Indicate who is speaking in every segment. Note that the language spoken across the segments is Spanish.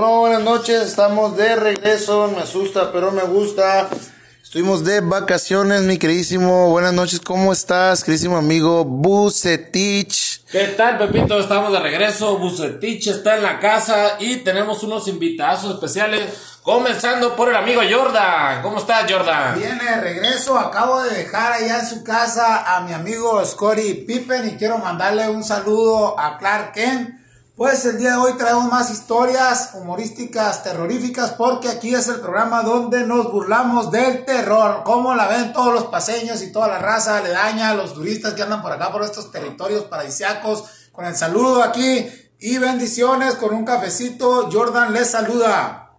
Speaker 1: Bueno, buenas noches, estamos de regreso, me asusta, pero me gusta. Estuvimos de vacaciones, mi queridísimo. Buenas noches, ¿cómo estás, queridísimo amigo Bucetich?
Speaker 2: ¿Qué tal, Pepito? Estamos de regreso. Bucetich está en la casa y tenemos unos invitados especiales. Comenzando por el amigo Jordan. ¿Cómo estás, Jordan?
Speaker 3: Viene de regreso. Acabo de dejar allá en su casa a mi amigo Scotty Pippen y quiero mandarle un saludo a Clark Kent. Pues el día de hoy traemos más historias humorísticas, terroríficas, porque aquí es el programa donde nos burlamos del terror. Como la ven todos los paseños y toda la raza aledaña, los turistas que andan por acá, por estos territorios paradisiacos, con el saludo aquí y bendiciones con un cafecito. Jordan les saluda.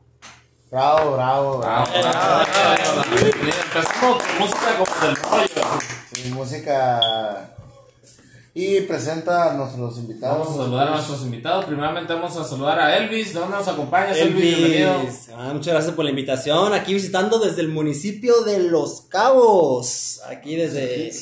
Speaker 1: Bravo, bravo, bravo.
Speaker 2: Empezamos con música como del rollo.
Speaker 1: Sí, música. Y presenta a nuestros invitados.
Speaker 2: Vamos a saludar a nuestros invitados. Primeramente vamos a saludar a Elvis. ¿De dónde nos acompañas, Elvis? Bienvenido.
Speaker 4: Ah, muchas gracias por la invitación. Aquí visitando desde el municipio de Los Cabos. Aquí desde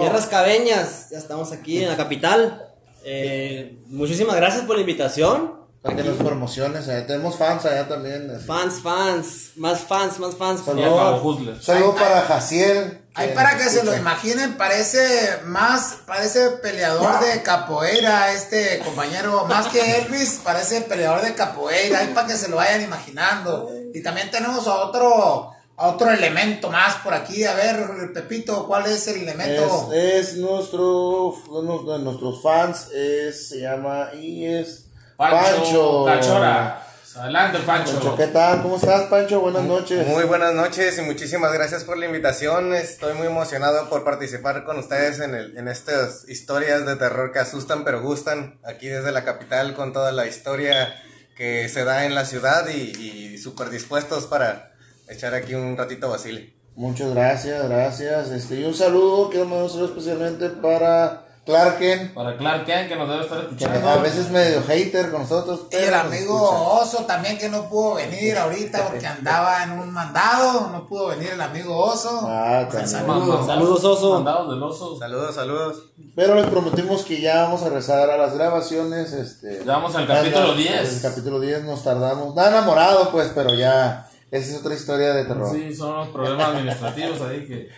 Speaker 4: Tierras Cabeñas. Ya estamos aquí en la capital. Eh, muchísimas gracias por la invitación.
Speaker 1: Aquí nos promociones, allá tenemos fans allá también. así.
Speaker 4: Fans, fans, más fans, más fans.
Speaker 2: Hustler.
Speaker 1: Saludo para Jaciel.
Speaker 3: Ahí para que se lo imaginen, parece más, parece peleador de capoeira este compañero, más que Elvis, parece peleador de capoeira, ahí para que se lo vayan imaginando. Y también tenemos a otro, a otro elemento más por aquí, a ver, Pepito, ¿cuál es el elemento?
Speaker 1: Es, es nuestro, uno de nuestros fans, es, se llama y es
Speaker 2: Pancho, Cachora. Adelante, Pancho.
Speaker 1: Pancho, ¿qué tal? ¿Cómo estás, Pancho? Buenas noches.
Speaker 5: Muy buenas noches y muchísimas gracias por la invitación. Estoy muy emocionado por participar con ustedes en, el, en estas historias de terror que asustan pero gustan. Aquí desde la capital con toda la historia que se da en la ciudad y, y súper dispuestos para echar aquí un ratito Basile.
Speaker 1: Muchas gracias, gracias. Este, y un saludo, quiero mandar un saludo especialmente para Clarken,
Speaker 2: Para Clark Kent, que nos debe estar escuchando.
Speaker 1: a veces medio hater con nosotros.
Speaker 3: Y el amigo. Oso también que no pudo venir ahorita porque andaba en un mandado, no pudo venir el amigo Oso.
Speaker 1: Ah,
Speaker 3: Pues,
Speaker 1: también.
Speaker 3: saludos.
Speaker 4: Saludos, Oso.
Speaker 2: Mandados del oso.
Speaker 5: Saludos, saludos.
Speaker 1: Pero les prometimos que ya vamos a regresar a las grabaciones. Este,
Speaker 2: Ya vamos al capítulo 10.
Speaker 1: El capítulo 10 nos tardamos. Nada enamorado, pues, pero ya. Esa es otra historia de terror.
Speaker 2: Sí, son los problemas administrativos ahí que...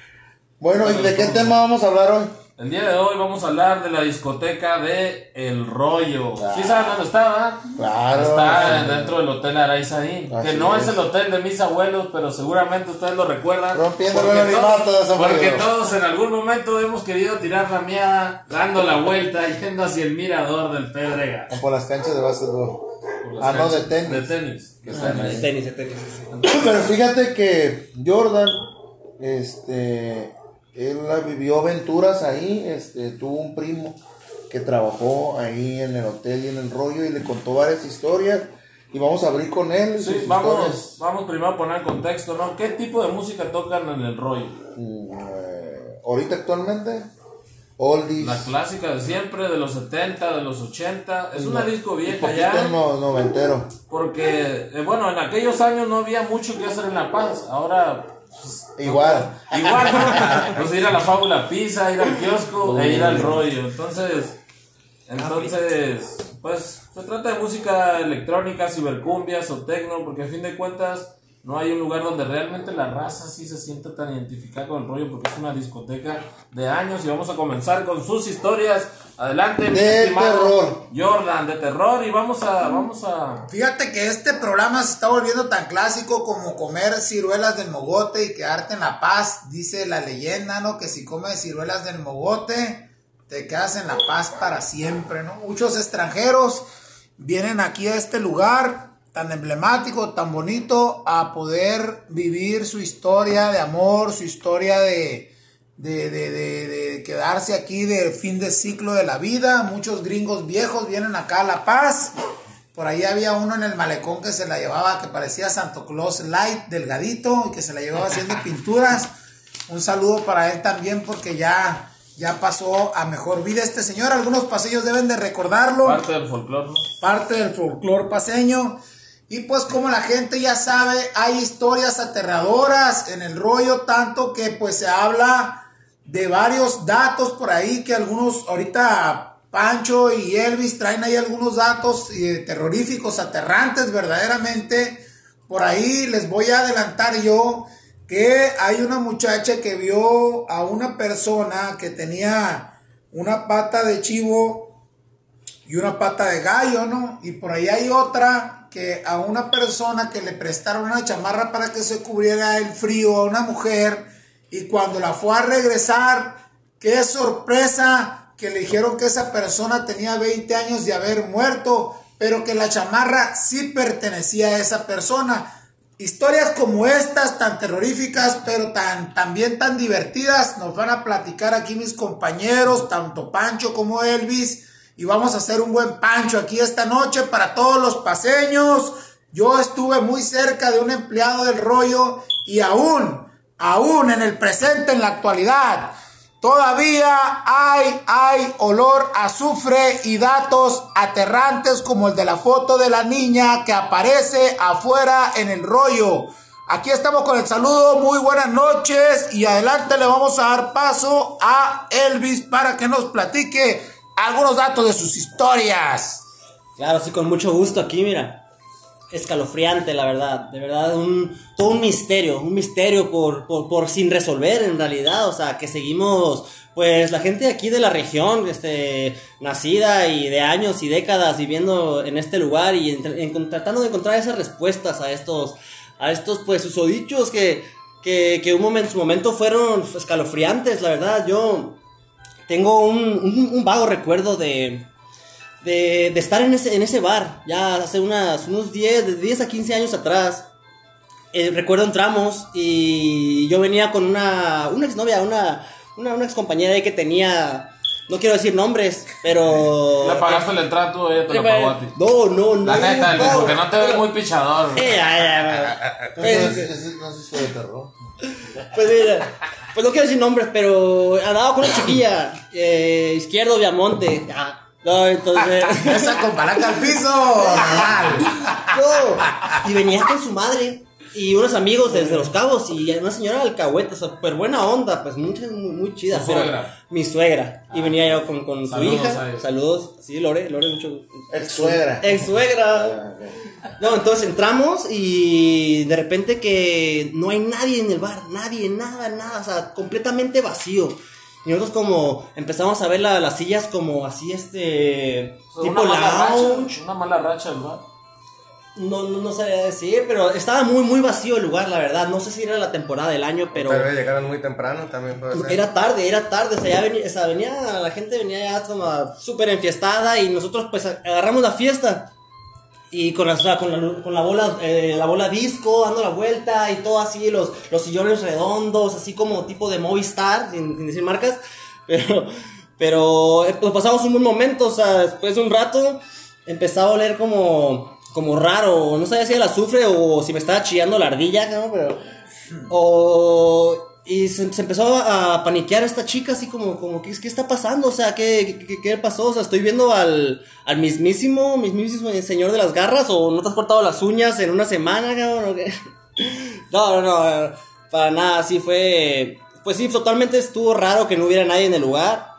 Speaker 1: Bueno, ¿y de qué tema vamos a hablar hoy?
Speaker 2: El día de hoy vamos a hablar de la discoteca de El Rollo. ¿Sí saben dónde está, verdad?
Speaker 1: Claro.
Speaker 2: Está dentro del Hotel Araizaín, que no es.
Speaker 1: es.
Speaker 2: el hotel de mis abuelos, pero seguramente ustedes lo recuerdan.
Speaker 1: Rompiendo
Speaker 2: porque
Speaker 1: el esos
Speaker 2: Porque todos en algún momento hemos querido tirar la mía dando la vuelta yendo hacia el mirador del Pedrega.
Speaker 1: O por las canchas de básquetbol. Ah, no, de tenis.
Speaker 2: De tenis. que están
Speaker 4: De
Speaker 2: ahí.
Speaker 4: tenis, de tenis, sí, sí.
Speaker 1: Pero fíjate que Jordan, este, él vivió aventuras ahí, este, tuvo un primo que trabajó ahí en el hotel y en el rollo y le contó varias historias y vamos a abrir con él.
Speaker 2: Sí, vamos,
Speaker 1: historias.
Speaker 2: vamos primero a poner en contexto, ¿no? ¿Qué tipo de música tocan en el rollo?
Speaker 1: Mm, ahorita actualmente, oldies,
Speaker 2: La clásica de siempre, de los 70, de los 80. Es una disco vieja ya.
Speaker 1: no, noventero.
Speaker 2: Porque, eh, bueno, en aquellos años no había mucho que hacer en La Paz. Ahora,
Speaker 1: Igual.
Speaker 2: igual. Pues ir a la fábula pizza, ir al kiosco e ir al rollo. Entonces, entonces, pues se trata de música electrónica, cibercumbias o tecno, porque a fin de cuentas no hay un lugar donde realmente la raza sí se sienta tan identificada con el rollo, porque es una discoteca de años y vamos a comenzar con sus historias. Adelante, mi
Speaker 1: De
Speaker 2: estimado
Speaker 1: terror.
Speaker 2: Jordan, de terror y vamos a, vamos a
Speaker 3: Fíjate que este programa se está volviendo tan clásico como comer ciruelas del mogote y quedarte en la paz. Dice la leyenda, ¿no? Que si comes ciruelas del mogote, te quedas en la paz para siempre, ¿no? Muchos extranjeros vienen aquí a este lugar tan emblemático, tan bonito, a poder vivir su historia de amor, su historia de, de, de, de, quedarse aquí de fin de ciclo de la vida. Muchos gringos viejos vienen acá a La Paz. Por ahí había uno en el malecón que se la llevaba, que parecía Santo Claus Light, delgadito, y que se la llevaba haciendo pinturas. Un saludo para él también porque ya, ya pasó a mejor vida este señor. Algunos pasillos deben de recordarlo
Speaker 2: parte del folclore, ¿no?
Speaker 3: parte del folclore paseño. Y pues como la gente ya sabe, hay historias aterradoras en el rollo, tanto que pues se habla de varios datos por ahí que algunos ahorita Pancho y Elvis traen ahí algunos datos eh, terroríficos, aterrantes verdaderamente. Por ahí les voy a adelantar yo que hay una muchacha que vio a una persona que tenía una pata de chivo y una pata de gallo, ¿no? Y por ahí hay otra que a una persona que le prestaron una chamarra para que se cubriera el frío a una mujer y cuando la fue a regresar, qué sorpresa, que le dijeron que esa persona tenía 20 años de haber muerto, pero que la chamarra sí pertenecía a esa persona. Historias como estas, tan terroríficas, pero tan, también tan divertidas, nos van a platicar aquí mis compañeros, tanto Pancho como Elvis, y vamos a hacer un buen pancho aquí esta noche para todos los paseños. Yo estuve muy cerca de un empleado del rollo y aún, aún en el presente, en la actualidad, Todavía hay, hay olor azufre y datos aterrantes como el de la foto de la niña que aparece afuera en el rollo. Aquí estamos con el saludo, muy buenas noches y adelante le vamos a dar paso a Elvis para que nos platique algunos datos de sus historias.
Speaker 4: Claro, sí, con mucho gusto aquí, mira escalofriante, la verdad. De verdad, un, todo un misterio, un misterio por, por, sin resolver en realidad. O sea, que seguimos, pues la gente aquí de la región, este, nacida y de años y décadas viviendo en este lugar y tratando de encontrar esas respuestas a estos, a estos, pues, susodichos que, que, que un su momento fueron escalofriantes, la verdad. Yo tengo un vago recuerdo de de, estar en ese, en ese bar, ya hace unas, unos 10, de 10 a 15 años atrás. Eh, recuerdo entramos y yo venía con una, una exnovia, una, una, una ex compañera que tenía, no quiero decir nombres, pero...
Speaker 2: Le pagaste la entrada tú, ella te lo pagó a ti.
Speaker 4: No, no, no.
Speaker 2: La neta, no, porque no te ves muy pichador.
Speaker 4: Eh,
Speaker 1: pues, no sé si de terror.
Speaker 4: Pues mira, pues no quiero decir nombres, pero andaba con una chiquilla, eh, izquierdo, Viamonte, ya no, entonces.
Speaker 3: Esa con palanca al piso. Normal.
Speaker 4: No. Y venía con su madre y unos amigos desde Los Cabos y una señora alcahueta, súper buena onda, pues muy, muy chida.
Speaker 2: pero suegra?
Speaker 4: Mi suegra. y venía yo con, con su hija. Saludos. Sí, Lore, Lore, mucho.
Speaker 1: Ex suegra.
Speaker 4: Ex suegra. Ah, no, entonces entramos y de repente que no hay nadie en el bar, nadie, nada, nada, o sea, completamente vacío. Y nosotros como empezamos a ver las sillas como así, este...
Speaker 2: tipo una lounge. una mala racha, ¿verdad?
Speaker 4: No, no, no sabía decir, pero estaba muy, muy vacío el lugar, la verdad. No sé si era la temporada del año, pero...
Speaker 5: Llegaron muy temprano también puede ser.
Speaker 4: Era tarde, era tarde. O sea, ya venía, o sea, venía, la gente venía ya como súper enfiestada y nosotros pues agarramos la fiesta. Y con la, con la, con la bola, eh, la bola disco, dando la vuelta y todo así, los, los sillones redondos, así como tipo de Movistar, sin, decir marcas. Pero, pero eh, pues pasamos un buen momento, o sea, después de un rato empezaba a oler como, como raro, no sabía si era el azufre o si me estaba chillando la ardilla, ¿no? Pero, o, y se, empezó a paniquear esta chica, así como, como ¿qué, ¿qué, está pasando? O sea, ¿qué, qué, pasó? O sea, estoy viendo al, al mismísimo, mismísimo señor de las garras, o no te has cortado las uñas en una semana, cabrón, No, no, no, para nada, así fue, pues sí, totalmente estuvo raro que no hubiera nadie en el lugar,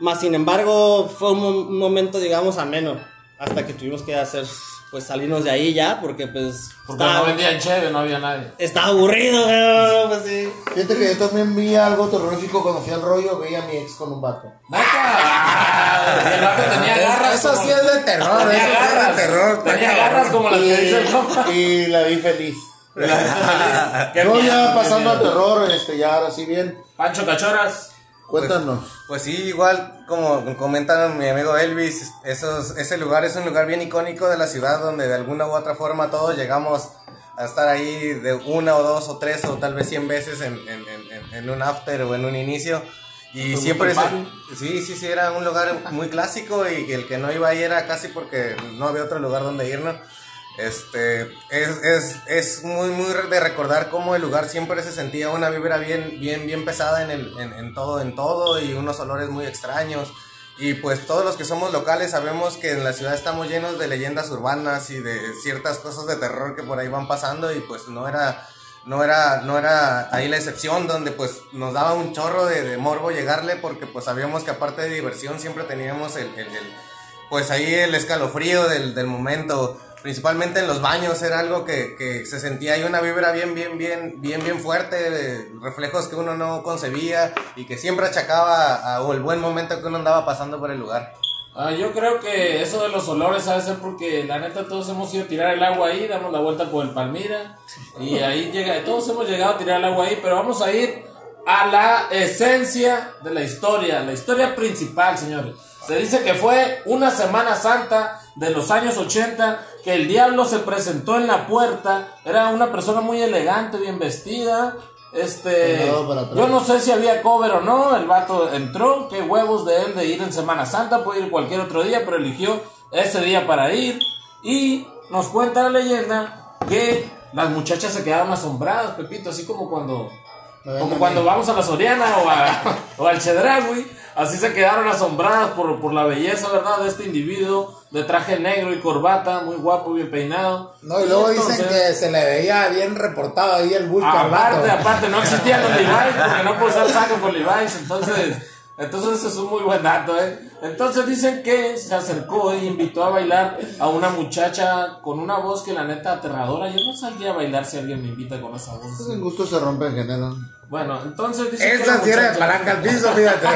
Speaker 4: más sin embargo, fue un momento, digamos, ameno, hasta que tuvimos que hacer pues salirnos de ahí ya, porque pues...
Speaker 2: Porque no vendían chévere, no había nadie.
Speaker 4: Estaba aburrido, pero pues sí.
Speaker 1: Fíjate que yo también vi algo terrorífico cuando fui al rollo, veía a mi ex con un vato.
Speaker 2: ¡Neta! el vato tenía garras.
Speaker 3: Eso sí es de terror,
Speaker 2: tenía
Speaker 3: eso
Speaker 2: garras,
Speaker 3: es de terror.
Speaker 2: Tenía garras como las que dice el
Speaker 1: Y la vi feliz. No, ya pasando al terror, este, ya ahora sí bien.
Speaker 2: Pancho Cachoras.
Speaker 1: Cuéntanos.
Speaker 5: Pues, pues, sí, igual como comentan mi amigo Elvis, esos, ese lugar es un lugar bien icónico de la ciudad donde de alguna u otra forma todos llegamos a estar ahí de una o dos o tres o tal vez cien veces en, en, en, en un after o en un inicio. Y siempre, sí, sí, sí, era un lugar muy clásico y el que no iba ahí era casi porque no había otro lugar donde irnos. Este, es, es, es, muy, muy de recordar cómo el lugar siempre se sentía una vibra bien, bien, bien pesada en, el, en, todo, en todo y unos olores muy extraños. Y pues todos los que somos locales sabemos que en la ciudad estamos llenos de leyendas urbanas y de ciertas cosas de terror que por ahí van pasando y pues no era, no era, no era ahí la excepción, donde pues nos daba un chorro de, morbo llegarle, porque pues sabíamos que aparte de diversión siempre teníamos el, pues ahí el escalofrío del, del, momento, principalmente en los baños, era algo que, se sentía ahí una vibra bien, bien, bien, bien, bien fuerte, reflejos que uno no concebía y que siempre achacaba a, el buen momento que uno andaba pasando por el lugar.
Speaker 2: Ah, yo creo que eso de los olores ha de ser porque la neta todos hemos ido a tirar el agua ahí, damos la vuelta por el Palmira y ahí llega, todos hemos llegado a tirar el agua ahí, pero vamos a ir a la esencia de la historia, la historia principal, señores. Se dice que fue una Semana Santa de los años 80 que el diablo se presentó en la puerta, era una persona muy elegante, bien vestida, este, yo no sé si había cover o no, el vato entró, qué huevos de él de ir en Semana Santa, puede ir cualquier otro día, pero eligió ese día para ir. Y nos cuenta la leyenda que las muchachas se quedaron asombradas, Pepito, así como cuando como cuando vamos a la Soriana o, a, o al Chedragui, así se quedaron asombradas por, por, la belleza, ¿verdad? De este individuo de traje negro y corbata, muy guapo, bien peinado.
Speaker 3: No, y luego dicen que se le veía bien reportado ahí el bulto.
Speaker 2: Aparte, aparte, no existían los Levi's, porque no puedo usar saco con Levi's, entonces... Entonces eso es un muy buen dato, ¿eh? Entonces dicen que se acercó e invitó a bailar a una muchacha con una voz que la neta aterradora. Yo no saldría a bailar si alguien me invita con esa voz.
Speaker 1: Pues el gusto se rompe en general.
Speaker 2: Bueno, entonces dice
Speaker 3: Esa sí era de palanca al piso, fíjate.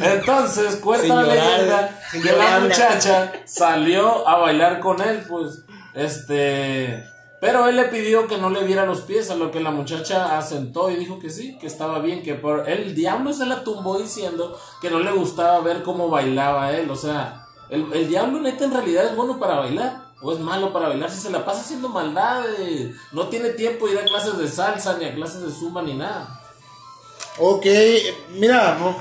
Speaker 2: entonces cuenta la leyenda que la muchacha salió a bailar con él, pues, este pero él le pidió que no le viera los pies, a lo que la muchacha asentó y dijo que sí, que estaba bien, que por el diablo se la tumbó diciendo que no le gustaba ver cómo bailaba él. O sea, el, el diablo neta en realidad es bueno para bailar. O es malo para bailar si se la pasa haciendo maldades. No tiene tiempo de ir a clases de salsa, ni a clases de zumba, ni nada.
Speaker 1: Ok, mira, no,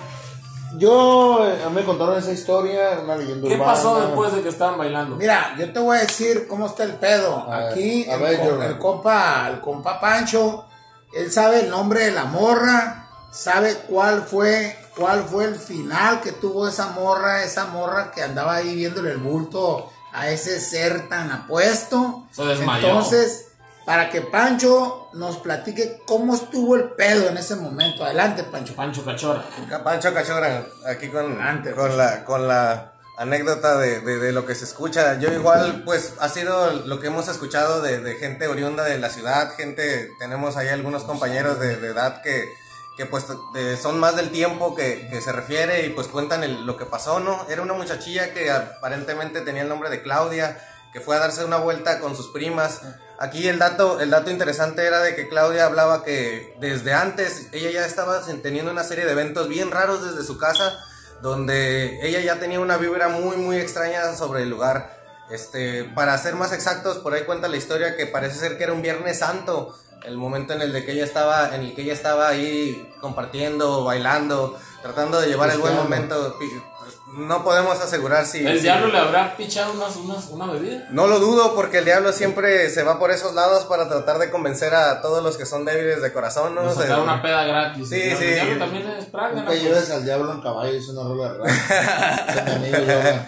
Speaker 1: yo, a mí me contaron esa historia, una leyenda
Speaker 2: ¿Qué pasó después de que estaban bailando?
Speaker 3: Mira, yo te voy a decir cómo está el pedo. Aquí, el, compa, el compa Pancho, él sabe el nombre de la morra, sabe cuál fue, cuál fue el final que tuvo esa morra, esa morra que andaba ahí viéndole el bulto a ese ser tan apuesto.
Speaker 2: Se desmayó.
Speaker 3: Entonces, para que Pancho nos platique cómo estuvo el pedo en ese momento. Adelante, Pancho.
Speaker 2: Pancho Cachora.
Speaker 5: Pancho Cachora, aquí con, con, la, con la anécdota de, lo que se escucha. Yo igual, pues, ha sido lo que hemos escuchado de, gente oriunda de la ciudad, gente, tenemos ahí algunos compañeros de, edad que, que pues son más del tiempo que, se refiere y pues cuentan lo que pasó, ¿no? Era una muchachilla que aparentemente tenía el nombre de Claudia, que fue a darse una vuelta con sus primas. Aquí el dato, el dato interesante era de que Claudia hablaba que desde antes ella ya estaba teniendo una serie de eventos bien raros desde su casa, donde ella ya tenía una vibra muy muy extraña sobre el lugar. Este, para ser más exactos, por ahí cuenta la historia que parece ser que era un Viernes Santo, el momento en el de que ella estaba, en el que ella estaba ahí compartiendo, bailando, tratando de llevar el buen momento no podemos asegurar si...
Speaker 2: ¿El diablo le habrá pichado una bebida?
Speaker 5: No lo dudo porque el diablo siempre se va por esos lados para tratar de convencer a todos los que son débiles de corazón. ¿no?
Speaker 2: Nos da una peda gratis.
Speaker 5: Sí,
Speaker 2: el
Speaker 5: sí.
Speaker 2: El diablo también es praga.
Speaker 1: No lleves al diablo en caballo, es una rola de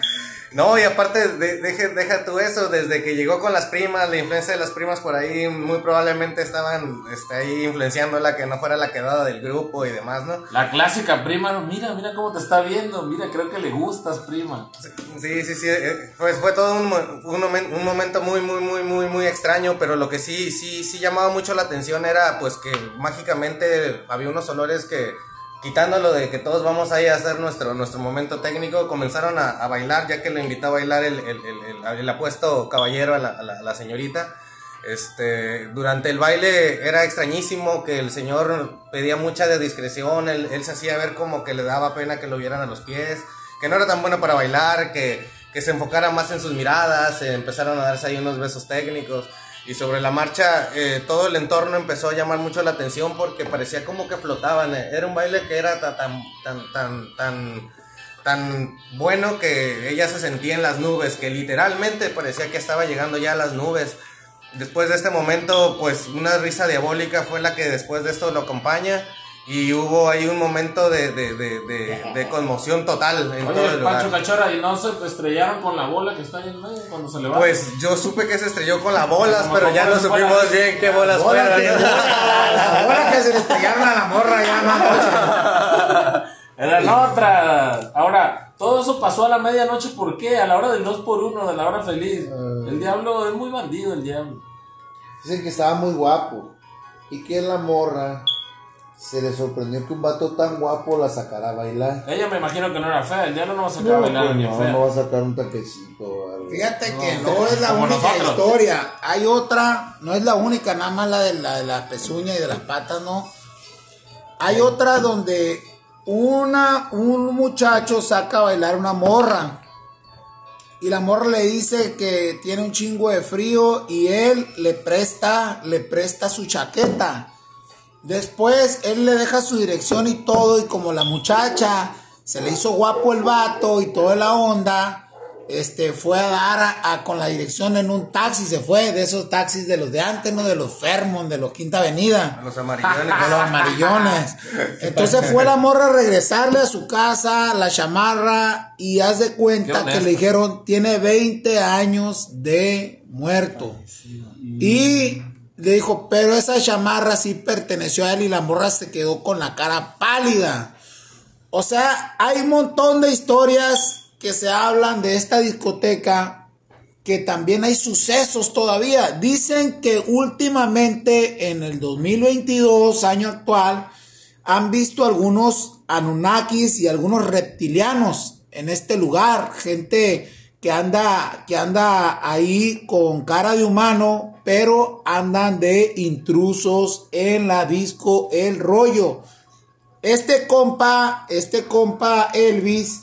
Speaker 5: no, y aparte, de, deja, tú eso, desde que llegó con las primas, la influencia de las primas por ahí, muy probablemente estaban este, ahí influenciándola que no fuera la quedada del grupo y demás, ¿no?
Speaker 2: La clásica prima, no, mira, mira cómo te está viendo, mira, creo que le gustas, prima.
Speaker 5: Sí, sí, sí, pues fue todo un, un, un, momento muy, muy, muy, muy, muy extraño, pero lo que sí, sí, sí llamaba mucho la atención era pues que mágicamente había unos olores que quitándolo de que todos vamos ahí a hacer nuestro, nuestro momento técnico, comenzaron a, bailar, ya que lo invitó a bailar el, el, apuesto caballero a la, a, la, señorita. Este, durante el baile era extrañísimo que el señor pedía mucha de discreción, él, él, se hacía ver como que le daba pena que lo vieran a los pies, que no era tan bueno para bailar, que, que se enfocara más en sus miradas, empezaron a darse ahí unos besos técnicos. Y sobre la marcha, eh, todo el entorno empezó a llamar mucho la atención porque parecía como que flotaban. Eh. Era un baile que era tan, tan, tan, tan, tan bueno que ella se sentía en las nubes, que literalmente parecía que estaba llegando ya a las nubes. Después de este momento, pues una risa diabólica fue la que después de esto lo acompaña. Y hubo ahí un momento de, de, de, de, de conmoción total en todo
Speaker 2: Oye,
Speaker 5: el lugar.
Speaker 2: Pancho Cachora, ¿y no se estrellaron con la bola que está ahí en medio cuando se levanta?
Speaker 5: Pues yo supe que se estrelló con las bolas,
Speaker 2: Como
Speaker 5: pero ya no supimos bien qué bolas
Speaker 3: Bola
Speaker 5: fueron.
Speaker 3: que- Ahora que se le estrellaron a la morra ya no.
Speaker 2: Eran otras. Ahora, todo eso pasó a la medianoche, ¿por qué? A la hora del 2 por 1 de la hora feliz.
Speaker 1: Ah.
Speaker 2: El diablo es muy bandido, el diablo.
Speaker 1: Dicen que estaba muy guapo. Y que la morra se le sorprendió que un vato tan guapo la sacara a bailar.
Speaker 2: Ella me imagino que no era fea, el diablo no va a sacar a
Speaker 1: No,
Speaker 2: bailar a
Speaker 1: pues
Speaker 2: ni
Speaker 1: no,
Speaker 2: fea.
Speaker 1: no va a sacar un taquecito algo.
Speaker 3: Fíjate que
Speaker 2: No,
Speaker 3: no es la única
Speaker 2: nosotros.
Speaker 3: historia. Hay otra, no es la única, nada más la de la de las pezuñas y de las patas, no. Hay otra donde una, un muchacho saca a bailar una morra. Y la morra le dice que tiene un chingo de frío y él le presta, le presta su chaqueta. Después él le deja su dirección y todo y como la muchacha se le hizo guapo el vato y toda la onda, este fue a dar a- a- con la dirección en un taxi, se fue de esos taxis de los de antes, no de los Fermon, de los Quinta Avenida.
Speaker 5: Los amarillones.
Speaker 3: De los amarillones. Entonces fue la morra a regresarle a su casa, la chamarra, y haz de cuenta que le dijeron, tiene 20 años de muerto. Y le dijo, pero esa chamarra sí perteneció a él y la morra se quedó con la cara pálida. O sea, hay un montón de historias que se hablan de esta discoteca que también hay sucesos todavía. Dicen que últimamente en el 2022, año actual, han visto algunos Anunnakis y algunos reptilianos en este lugar, gente que anda que anda ahí con cara de humano, pero andan de intrusos en la disco El Rollo. Este compa, este compa Elvis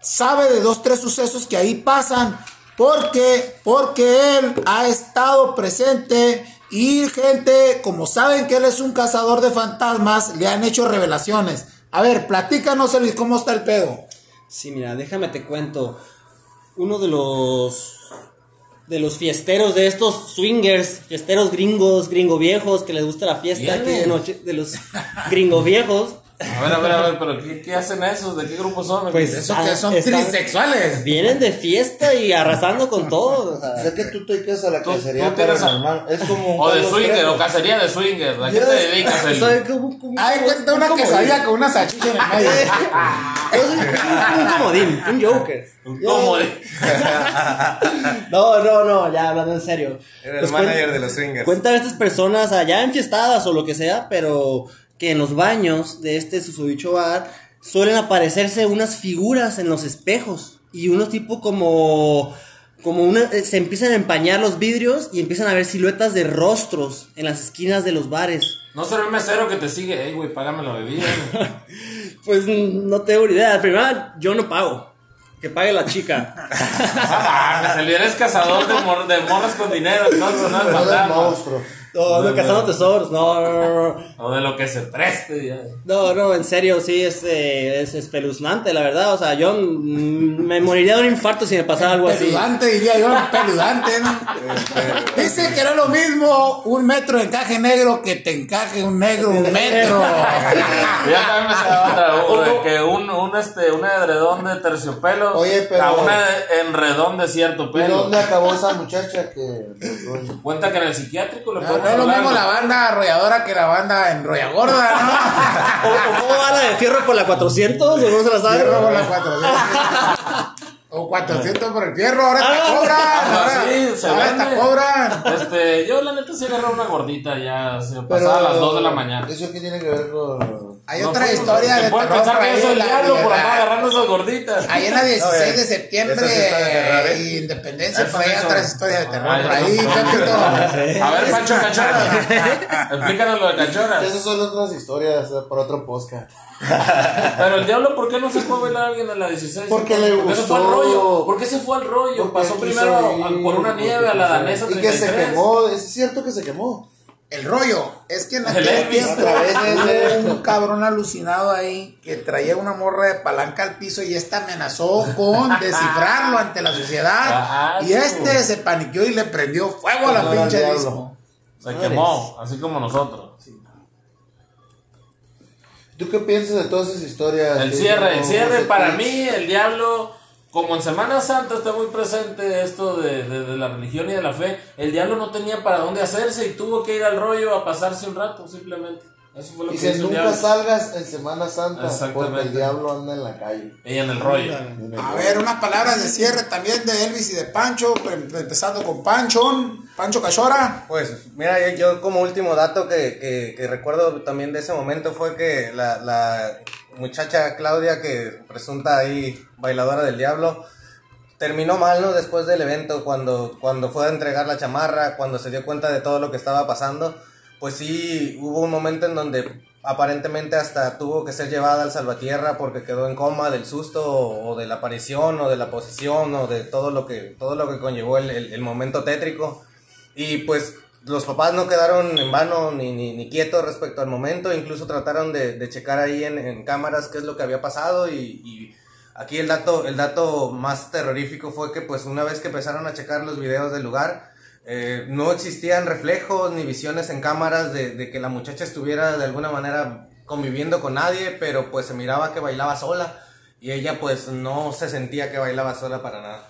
Speaker 3: sabe de dos, tres sucesos que ahí pasan. Porque, porque él ha estado presente y gente, como saben que él es un cazador de fantasmas, le han hecho revelaciones. A ver, platícanos, Elvis, ¿cómo está el pedo?
Speaker 4: Sí, mira, déjame te cuento. Uno de los de los fiesteros de estos swingers, fiesteros gringos, gringo viejos que les gusta la fiesta aquí de noche, de los gringo viejos.
Speaker 2: A ver, a ver, a ver, pero ¿qué, qué hacen esos? ¿De qué grupo son?
Speaker 4: Pues,
Speaker 3: Eso
Speaker 4: Ah,
Speaker 3: que son
Speaker 4: están-
Speaker 3: trisexuales.
Speaker 4: Vienen de fiesta y arrasando con todo. o sea.
Speaker 1: Sea que tú te quedas a la
Speaker 2: Tú-
Speaker 1: cacería
Speaker 2: tú tienes a-
Speaker 1: paranormal. Es como un
Speaker 2: o de
Speaker 1: Carlos
Speaker 2: swinger,
Speaker 1: Trejo.
Speaker 2: o cacería de swinger. ¿A qué
Speaker 1: Yes.
Speaker 2: te dedicas? El...
Speaker 4: Soy como- como-
Speaker 3: Ay, cuenta
Speaker 4: un
Speaker 3: una quesadilla con una salchicha en el medio.
Speaker 4: Yo soy un, comodín, un joker.
Speaker 2: ¿Cómo? de-
Speaker 4: No, no, no, ya hablando en serio.
Speaker 5: Era el
Speaker 4: Pues
Speaker 5: manager
Speaker 4: cuen-
Speaker 5: de los swingers.
Speaker 4: Cuentan estas personas allá enfiestadas o lo que sea, pero que en los baños de este susodicho bar suelen aparecerse unas figuras en los espejos y unos tipo como como una eh, se empiezan a empañar los vidrios y empiezan a ver siluetas de rostros en las esquinas de los bares.
Speaker 2: No será el mesero que te sigue. Ey, güey, págame la bebida.
Speaker 4: Pues no tengo ni idea. Primero, yo no pago. Que pague la chica.
Speaker 2: Ah, mames, el bien es cazador de, mor- de morras con dinero. Entonces, no es
Speaker 1: monstruo.
Speaker 4: No, no, cazando tesoros. No, no, no.
Speaker 2: O de lo que se preste. ya.
Speaker 4: No, no, en serio, sí, es, eh, es espeluznante, la verdad. O sea, yo me moriría de un infarto si me pasara algo así.
Speaker 3: Peludante, diría yo, peludante, ¿no? Dice que no es lo mismo un metro de encaje negro que te encaje un negro un metro.
Speaker 2: Ya también me salió otra, de que un, un, este, un edredón de terciopelo
Speaker 1: Oye, pero-
Speaker 2: a un enredón de cierto
Speaker 1: ¿Y
Speaker 2: pelo.
Speaker 1: dónde acabó esa muchacha que...
Speaker 2: Cuenta que en el psiquiátrico le
Speaker 3: No,
Speaker 2: fueron
Speaker 3: no es lo mismo la banda arrolladora que la banda enrolla
Speaker 4: ¿O, o cómo va la de fierro por la 400? ¿O no se la
Speaker 3: ¿no?
Speaker 4: sabe?
Speaker 3: Fierro por la 400. O 400 por el fierro, ahora te
Speaker 4: Ah,
Speaker 3: cobran.
Speaker 2: ah,
Speaker 3: Ahora,
Speaker 2: sí, se
Speaker 3: ahora te cobran.
Speaker 2: Este, yo la neta sí agarré una gordita ya, se me
Speaker 1: Pero,
Speaker 2: pasaba a las 2 de la mañana.
Speaker 1: ¿Eso qué tiene que ver con...?
Speaker 3: Hay
Speaker 2: No,
Speaker 3: otra
Speaker 2: pues,
Speaker 3: historia de terror
Speaker 2: pensar
Speaker 3: por
Speaker 2: que
Speaker 3: ahí.
Speaker 2: el
Speaker 3: la-
Speaker 2: diablo por andar agarrando esas gorditas.
Speaker 3: Ahí en la 16 de
Speaker 5: sí
Speaker 3: septiembre
Speaker 5: de terror, ¿eh?
Speaker 3: y Independencia, por ahí otras historias de terror.
Speaker 2: Ay,
Speaker 3: Por ahí,
Speaker 2: no, no,
Speaker 3: Pepito.
Speaker 2: A ver, Pancho Cachora. Explícanos lo de Cachora.
Speaker 1: Esas son otras historias eh, para otro podcast.
Speaker 2: Pero el diablo, ¿por qué no se fue a bailar a alguien en la 16?
Speaker 1: Porque le
Speaker 2: ¿Por qué se fue al
Speaker 1: gustó.
Speaker 2: Rollo? ¿Por qué se fue al rollo? Pasó primero
Speaker 1: ir,
Speaker 2: por una nieve a la danesa
Speaker 1: Y que se
Speaker 2: 33.
Speaker 1: quemó, es cierto que se quemó.
Speaker 3: El rollo, es que en
Speaker 2: El
Speaker 3: aquel tiempo hubo un cabrón alucinado ahí que traía una morra de palanca al piso y esta amenazó con descifrarlo ante la sociedad.
Speaker 2: Ajá,
Speaker 3: y
Speaker 2: sí.
Speaker 3: este se paniqueó y le prendió fuego a la pinche disco.
Speaker 2: Se quemó, así como nosotros.
Speaker 1: ¿Tú qué piensas de todas esas historias?
Speaker 2: El cierre, el cierre para mí, el diablo, como en Semana Santa está muy presente esto de, de- de la religión y de la fe, el diablo no tenía para dónde hacerse y tuvo que ir al rollo a pasarse un rato, simplemente. Eso fue lo que
Speaker 1: Dice,
Speaker 2: hizo el
Speaker 1: nunca
Speaker 2: diablo.
Speaker 1: salgas en Semana Santa
Speaker 2: Exactamente.
Speaker 1: porque el diablo anda en la calle.
Speaker 2: Y en el rollo.
Speaker 3: A ver, unas palabras de cierre también de Elvis y de Pancho, em- empezando con Panchón, Pancho Cachora.
Speaker 5: Pues mira, yo, yo como último dato que, que- que recuerdo también de ese momento fue que la, la muchacha Claudia, que presunta ahí bailadora del diablo, terminó mal, ¿no? Después del evento, cuando, cuando fue a entregar la chamarra, cuando se dio cuenta de todo lo que estaba pasando, pues sí, hubo un momento en donde aparentemente hasta tuvo que ser llevada al salvatierra porque quedó en coma del susto o, de la aparición o de la posesión o de todo lo que, todo lo que conllevó el, el- el momento tétrico. Y pues los papás no quedaron en vano ni, ni, ni quietos respecto al momento, incluso trataron de, de checar ahí en, en cámaras qué es lo que había pasado y, y aquí el dato, el dato más terrorífico fue que pues una vez que empezaron a checar los videos del lugar, eh, no existían reflejos ni visiones en cámaras de, de que la muchacha estuviera de alguna manera conviviendo con nadie, pero pues se miraba que bailaba sola y ella pues no se sentía que bailaba sola para nada.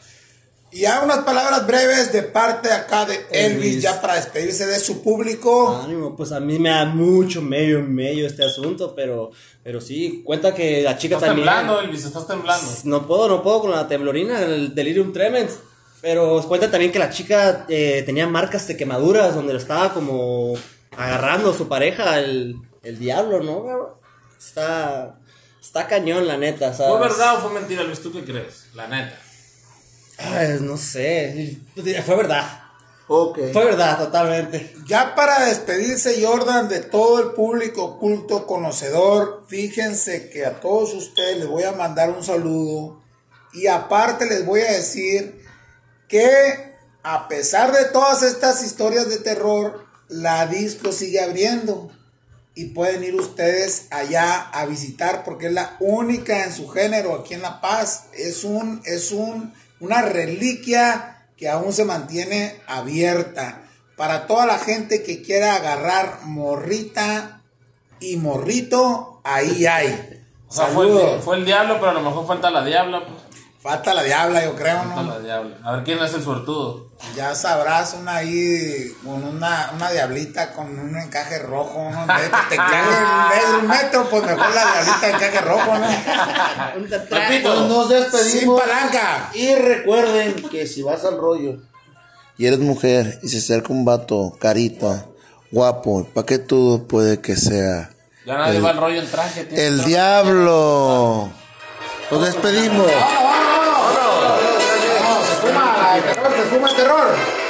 Speaker 3: Y ya unas palabras breves de parte acá de Elvis,
Speaker 4: Elvis.
Speaker 3: ya para despedirse de su público.
Speaker 4: Ánimo, pues a mí me da mucho medio en medio este asunto, pero, pero sí, cuenta que la chica
Speaker 2: Estás
Speaker 4: también.
Speaker 2: temblando, Elvis, estás temblando.
Speaker 4: No puedo, no puedo con la temblorina, el delirium tremens. Pero cuenta también que la chica eh, tenía marcas de quemaduras donde lo estaba como agarrando su pareja, el, el diablo, ¿no? Está, está cañón, la neta. ¿sabes?
Speaker 2: ¿Fue verdad o fue mentira, Luis? ¿Tú qué crees? La neta.
Speaker 4: Ay, no sé. Fue verdad.
Speaker 1: Ok.
Speaker 4: Fue verdad, totalmente.
Speaker 3: Ya para despedirse, Jordan, de todo el público culto conocedor, fíjense que a todos ustedes les voy a mandar un saludo y aparte les voy a decir que a pesar de todas estas historias de terror, la disco sigue abriendo y pueden ir ustedes allá a visitar porque es la única en su género aquí en La Paz. Es un, es un, una reliquia que aún se mantiene abierta. Para toda la gente que quiera agarrar morrita y morrito, ahí hay.
Speaker 2: O sea, fue el, fue el diablo, pero a lo mejor falta la diabla. Pues.
Speaker 3: Falta la diabla, yo creo,
Speaker 2: Falta
Speaker 3: ¿no?
Speaker 2: la diabla. A ver quién es el suertudo.
Speaker 3: Ya sabrás una ahí con una, una diablita con un encaje rojo, ¿no? De que te de un metro, pues mejor la diablita de encaje rojo, ¿no?
Speaker 1: Pues
Speaker 2: Repito.
Speaker 1: nos
Speaker 3: Sin
Speaker 1: despedimos.
Speaker 3: palanca.
Speaker 1: Y recuerden que si vas al rollo y eres mujer y se acerca un vato carita, guapo, paquetudo, puede que sea
Speaker 2: Ya nadie
Speaker 1: El-
Speaker 2: va al rollo en traje.
Speaker 1: el
Speaker 2: traje.
Speaker 1: diablo. Nos despedimos.
Speaker 3: No, se fuma el terror, se fuma el terror.